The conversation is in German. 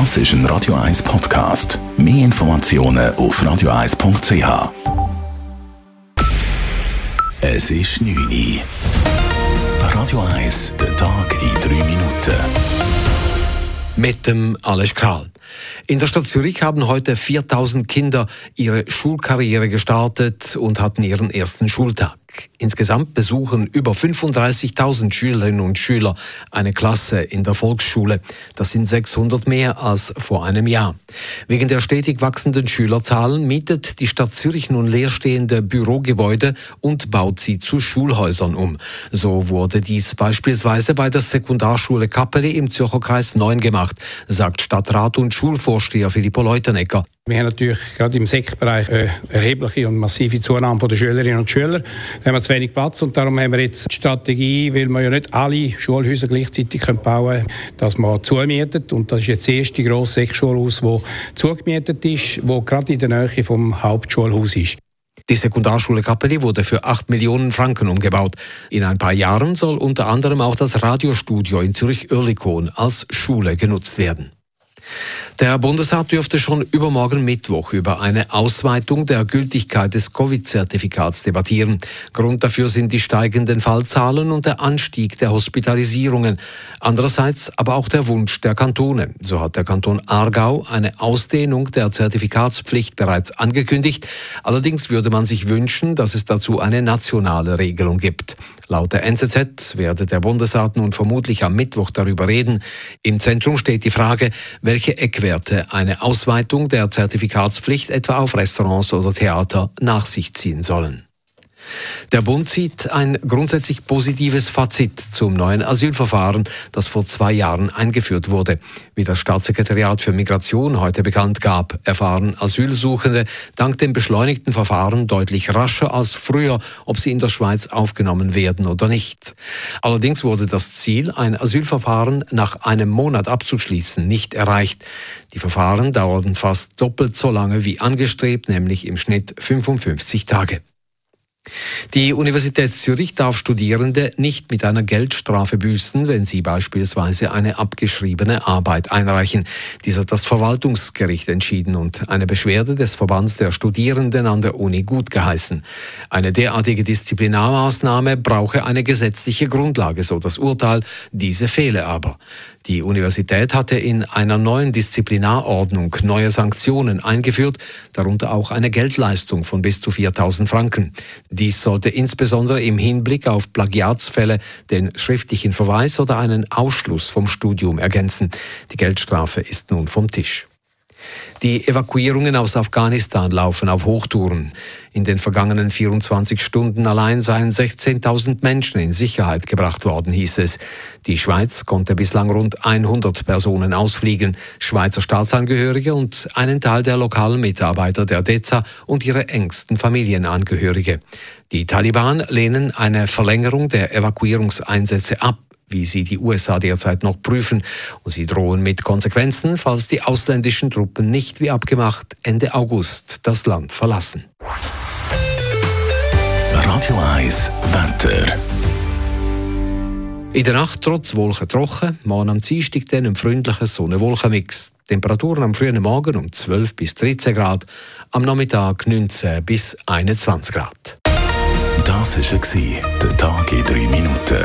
Das ist ein Radio 1 Podcast. Mehr Informationen auf radio1.ch. Es ist 9 Uhr. Radio 1, der Tag in 3 Minuten. Mit dem Alles Kral. In der Stadt Zürich haben heute 4000 Kinder ihre Schulkarriere gestartet und hatten ihren ersten Schultag. Insgesamt besuchen über 35.000 Schülerinnen und Schüler eine Klasse in der Volksschule. Das sind 600 mehr als vor einem Jahr. Wegen der stetig wachsenden Schülerzahlen mietet die Stadt Zürich nun leerstehende Bürogebäude und baut sie zu Schulhäusern um. So wurde dies beispielsweise bei der Sekundarschule Kappeli im Zürcher Kreis 9 gemacht, sagt Stadtrat und Schulvorsteher Filippo Leutenegger. Wir haben natürlich gerade im Sektorbereich eine erhebliche und massive Zunahme der Schülerinnen und Schüler. Da haben wir zu wenig Platz und darum haben wir jetzt die Strategie, weil wir ja nicht alle Schulhäuser gleichzeitig bauen können, dass man zumietet. Und das ist jetzt das erste grosse Sechsschulhaus, das zugemietet ist, das gerade in der Nähe vom Hauptschulhaus ist. Die Sekundarschule Kappeli wurde für 8 Millionen Franken umgebaut. In ein paar Jahren soll unter anderem auch das Radiostudio in Zürich-Oerlikon als Schule genutzt werden. Der Bundesrat dürfte schon übermorgen Mittwoch über eine Ausweitung der Gültigkeit des Covid-Zertifikats debattieren. Grund dafür sind die steigenden Fallzahlen und der Anstieg der Hospitalisierungen. Andererseits aber auch der Wunsch der Kantone. So hat der Kanton Aargau eine Ausdehnung der Zertifikatspflicht bereits angekündigt. Allerdings würde man sich wünschen, dass es dazu eine nationale Regelung gibt. Laut der NZZ werde der Bundesrat nun vermutlich am Mittwoch darüber reden. Im Zentrum steht die Frage, welche Eckwerte eine Ausweitung der Zertifikatspflicht etwa auf Restaurants oder Theater nach sich ziehen sollen. Der Bund zieht ein grundsätzlich positives Fazit zum neuen Asylverfahren, das vor zwei Jahren eingeführt wurde. Wie das Staatssekretariat für Migration heute bekannt gab, erfahren Asylsuchende dank dem beschleunigten Verfahren deutlich rascher als früher, ob sie in der Schweiz aufgenommen werden oder nicht. Allerdings wurde das Ziel, ein Asylverfahren nach einem Monat abzuschließen, nicht erreicht. Die Verfahren dauerten fast doppelt so lange wie angestrebt, nämlich im Schnitt 55 Tage. Die Universität Zürich darf Studierende nicht mit einer Geldstrafe büßen, wenn sie beispielsweise eine abgeschriebene Arbeit einreichen. Dies hat das Verwaltungsgericht entschieden und eine Beschwerde des Verbands der Studierenden an der Uni gutgeheißen. Eine derartige Disziplinarmaßnahme brauche eine gesetzliche Grundlage, so das Urteil. Diese fehle aber. Die Universität hatte in einer neuen Disziplinarordnung neue Sanktionen eingeführt, darunter auch eine Geldleistung von bis zu 4000 Franken. Dies sollte insbesondere im Hinblick auf Plagiatsfälle den schriftlichen Verweis oder einen Ausschluss vom Studium ergänzen. Die Geldstrafe ist nun vom Tisch. Die Evakuierungen aus Afghanistan laufen auf Hochtouren. In den vergangenen 24 Stunden allein seien 16.000 Menschen in Sicherheit gebracht worden, hieß es. Die Schweiz konnte bislang rund 100 Personen ausfliegen, Schweizer Staatsangehörige und einen Teil der lokalen Mitarbeiter der DEZA und ihre engsten Familienangehörige. Die Taliban lehnen eine Verlängerung der Evakuierungseinsätze ab wie sie die USA derzeit noch prüfen. Und sie drohen mit Konsequenzen, falls die ausländischen Truppen nicht wie abgemacht Ende August das Land verlassen. Radio 1 Wetter. In der Nacht trotz Wolken trocken, morgen am Dienstag dann ein freundlicher Sonne-Wolken-Mix. Temperaturen am frühen Morgen um 12 bis 13 Grad, am Nachmittag 19 bis 21 Grad. Das war der Tag in drei Minuten.